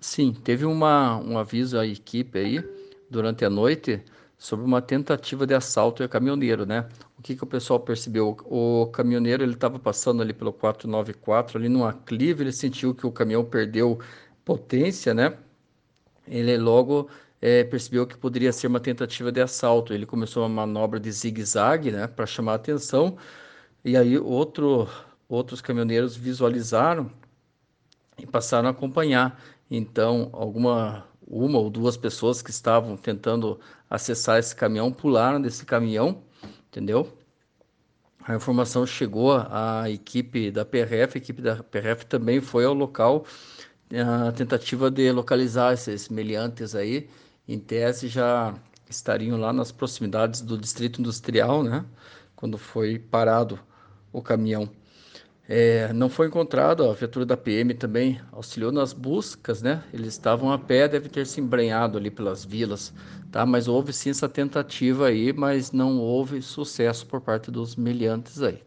Sim, teve uma, um aviso à equipe aí durante a noite sobre uma tentativa de assalto a caminhoneiro, né? O que que o pessoal percebeu? O caminhoneiro ele estava passando ali pelo 494, ali numa clive, ele sentiu que o caminhão perdeu potência, né? Ele logo é, percebeu que poderia ser uma tentativa de assalto. Ele começou uma manobra de zigue-zague, né, para chamar a atenção. E aí outro, outros caminhoneiros visualizaram e passaram a acompanhar. Então, alguma uma ou duas pessoas que estavam tentando acessar esse caminhão pularam desse caminhão, entendeu? A informação chegou à equipe da PRF, a equipe da PRF também foi ao local, a tentativa de localizar esses meliantes aí, em tese já estariam lá nas proximidades do distrito industrial, né? Quando foi parado o caminhão. É, não foi encontrado, a viatura da PM também auxiliou nas buscas, né? Eles estavam a pé, deve ter se embrenhado ali pelas vilas, tá? Mas houve sim essa tentativa aí, mas não houve sucesso por parte dos meliantes aí, tá?